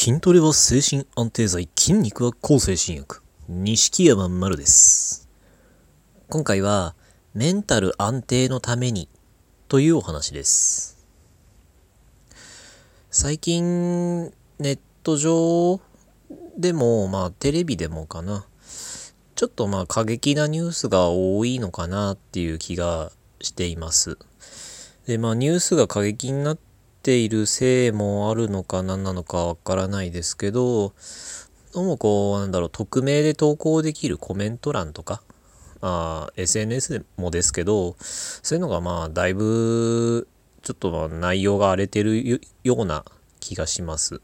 筋トレは精神安定剤、筋肉は抗精神薬。錦山丸です。今回は、メンタル安定のためにというお話です。最近、ネット上でも、まあテレビでもかな。ちょっとまあ過激なニュースが多いのかなっていう気がしています。で、まあニュースが過激になってているせいもあるのか何なのかわからないですけど、どうもこう、なんだろう、匿名で投稿できるコメント欄とか、あ SNS でもですけど、そういうのがまあだいぶちょっと内容が荒れてるような気がします。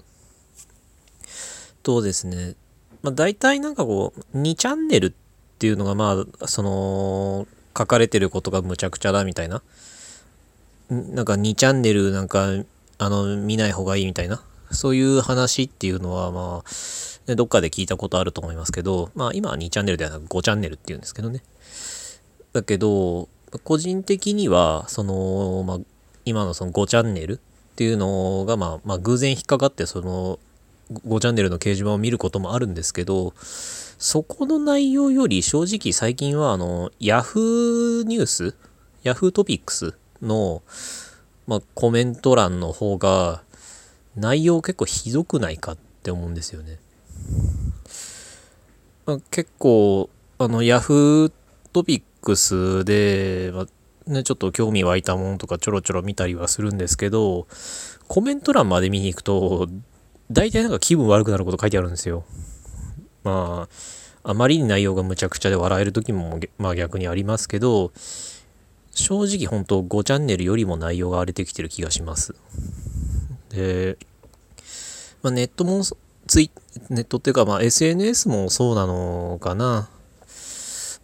とですね、まあ大体なんかこう、2チャンネルっていうのがまあ、その、書かれてることがむちゃくちゃだみたいな。なんか2チャンネルなんか、あの、見ない方がいいみたいな。そういう話っていうのはまあ、どっかで聞いたことあると思いますけど、まあ今は2チャンネルではなく5チャンネルっていうんですけどね。だけど、個人的には、その、まあ、今のその5チャンネルっていうのが、まあ、まあ偶然引っかかって、その、5チャンネルの掲示板を見ることもあるんですけど、そこの内容より正直最近は、あの、ヤフーニュース、ヤフートピックスの、まあ、コメント欄の方が、内容結構ひどくないかって思うんですよね。まあ、結構、あの、ヤフートピックスで、まあね、ちょっと興味湧いたものとかちょろちょろ見たりはするんですけど、コメント欄まで見に行くと、大体なんか気分悪くなること書いてあるんですよ。まあ、あまりに内容がむちゃくちゃで笑える時も、まあ逆にありますけど、正直本当5チャンネルよりも内容が荒れてきてる気がします。で、まあ、ネットもツイ、ネットっていうかまあ SNS もそうなのかな。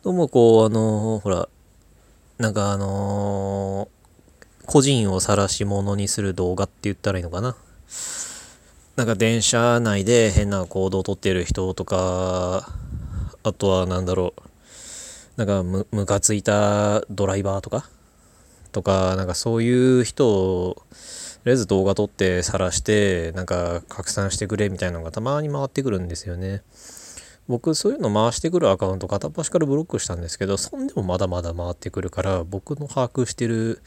どうもこう、あのほら、なんかあの個人を晒し者にする動画って言ったらいいのかな。なんか電車内で変な行動をとってる人とか、あとはなんだろう、なんかむムカついたドライバーとかとか、なんかそういう人を、とりあえず動画撮って晒して、なんか拡散してくれみたいなのがたまに回ってくるんですよね。僕そういうの回してくるアカウント片っ端からブロックしたんですけど、そんでもまだまだ回ってくるから、僕の把握してる、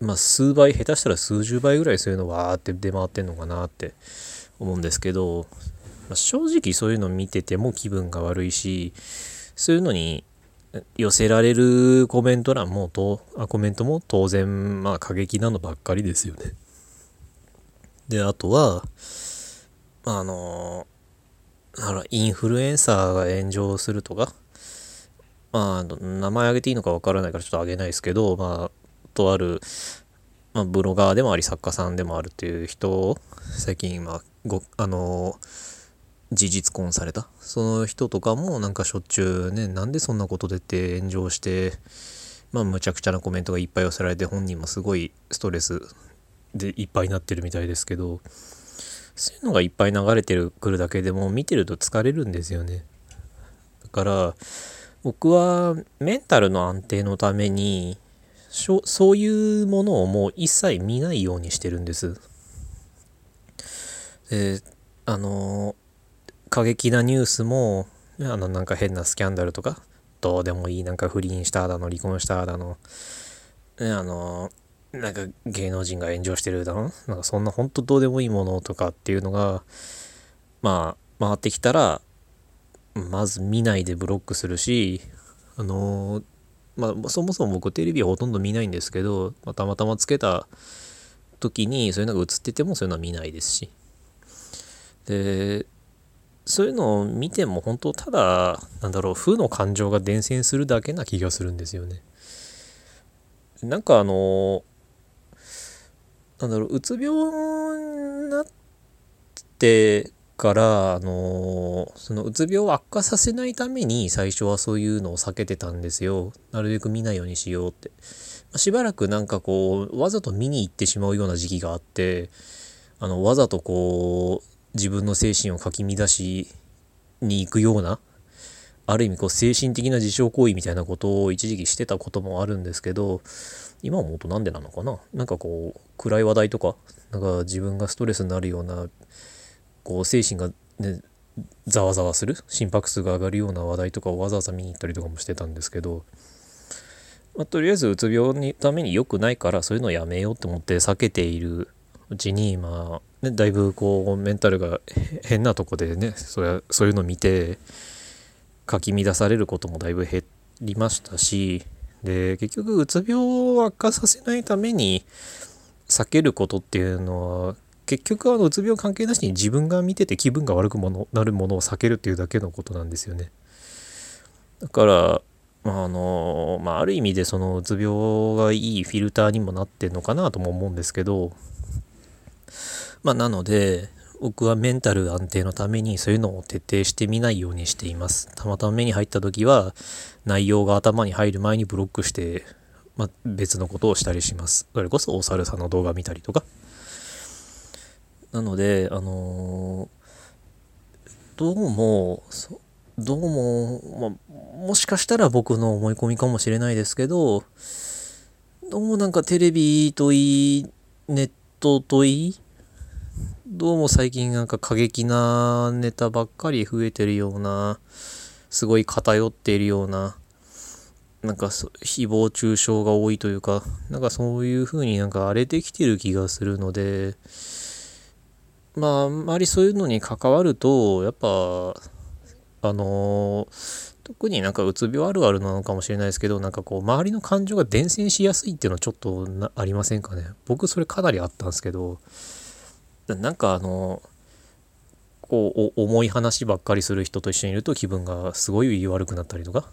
まあ数倍、下手したら数十倍ぐらいそういうのわーって出回ってんのかなって思うんですけど、まあ正直そういうの見てても気分が悪いし、そういうのに寄せられるコメント欄もとあコメントも当然まあ過激なのばっかりですよね。であとはあのあらインフルエンサーが炎上するとかまあ名前挙げていいのかわからないからちょっと挙げないですけどまあとある、まあ、ブロガーでもあり作家さんでもあるっていう人を最近まあごあの事実婚された？その人とかもなんかしょっちゅうねなんでそんなことでって炎上してまあむちゃくちゃなコメントがいっぱい寄せられて本人もすごいストレスでいっぱいになってるみたいですけどそういうのがいっぱい流れてるくるだけでも見てると疲れるんですよね。だから僕はメンタルの安定のためにそういうものをもう一切見ないようにしてるんです。であの過激なニュースもあのなんか変なスキャンダルとかどうでもいいなんか不倫しただの離婚しただのあのなんか芸能人が炎上してるだのなんかそんなほんとどうでもいいものとかっていうのがまあ回ってきたらまず見ないでブロックするしあのまあそもそも僕テレビはほとんど見ないんですけど、まあ、たまたまつけた時にそういうのが映っててもそういうのは見ないですし。でそういうのを見ても本当ただなんだろう負の感情が伝染するだけな気がするんですよね。なんかあのなんだろううつ病になってからあのそのうつ病を悪化させないために最初はそういうのを避けてたんですよ。なるべく見ないようにしようって。しばらくなんかこうわざと見に行ってしまうような時期があってあのわざとこう自分の精神をかき乱しに行くようなある意味こう精神的な自傷行為みたいなことを一時期してたこともあるんですけど今思うとなんでなのかな？なんかこう暗い話題とかなんか自分がストレスになるようなこう精神がねざわざわする心拍数が上がるような話題とかをわざわざ見に行ったりとかもしてたんですけど、まあ、とりあえずうつ病のために良くないからそういうのをやめようと思って避けているうちにまあ、ね、だいぶこうメンタルが変なとこでねそれそういうの見てかき乱されることもだいぶ減りましたしで結局うつ病を悪化させないために避けることっていうのは結局あのうつ病関係なしに自分が見てて気分が悪くものなるものを避けるっていうだけのことなんですよね。だからまああのまあ、ある意味でそのうつ病がいいフィルターにもなってんのかなとも思うんですけどまあなので僕はメンタル安定のためにそういうのを徹底してみないようにしています。たまたま目に入った時は内容が頭に入る前にブロックして、まあ、別のことをしたりします。それこそお猿さんの動画見たりとか。なので、あのー、どうも、どうも、まあ、もしかしたら僕の思い込みかもしれないですけど、どうもなんかテレビといい、ネットといい、どうも最近なんか過激なネタばっかり増えてるような、すごい偏っているような、なんか誹謗中傷が多いというか、なんかそういう風になんか荒れてきてる気がするので、まああんまりそういうのに関わるとやっぱあのー、特になんかうつ病あるあるなのかもしれないですけどなんかこう周りの感情が伝染しやすいっていうのはちょっとありませんかね。僕それかなりあったんですけどなんかあのこう重い話ばっかりする人と一緒にいると気分がすごい悪くなったりとか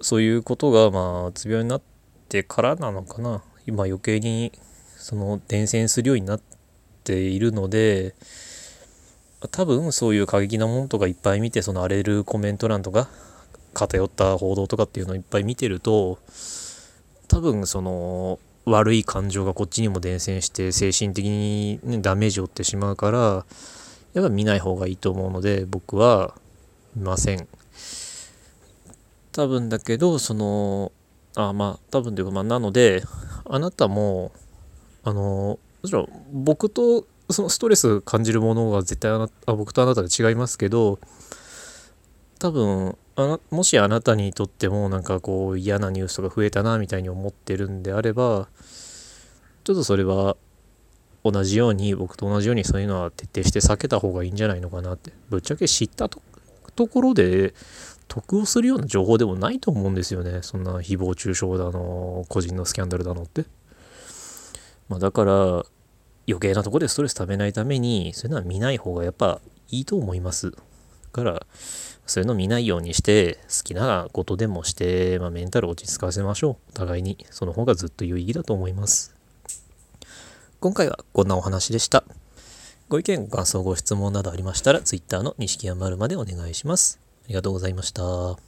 そういうことがまあうつ病になってからなのかな。今余計にその伝染するようになっているので多分そういう過激なものとかいっぱい見てその荒れるコメント欄とか偏った報道とかっていうのをいっぱい見てると多分その悪い感情がこっちにも伝染して精神的に、ね、ダメージを負ってしまうからやっぱ見ない方がいいと思うので僕は見ません。多分だけどそのあまあ多分というかまあなのであなたもあのもちろん僕とそのストレス感じるものが絶対あなあ僕とあなたで違いますけど多分あなもしあなたにとってもなんかこう嫌なニュースとか増えたなみたいに思ってるんであればちょっとそれは同じように僕と同じようにそういうのは徹底して避けた方がいいんじゃないのかなって。ぶっちゃけ知ったところで得をするような情報でもないと思うんですよね。そんな誹謗中傷だの個人のスキャンダルだのって。まあだから余計なとこでストレス溜めないためにそういうのは見ない方がやっぱいいと思います。だからそういうの見ないようにして好きなことでもして、まあ、メンタル落ち着かせましょう。お互いに。その方がずっと有意義だと思います。今回はこんなお話でした。ご意見、ご感想、ご質問などありましたら Twitter の錦山丸までお願いします。ありがとうございました。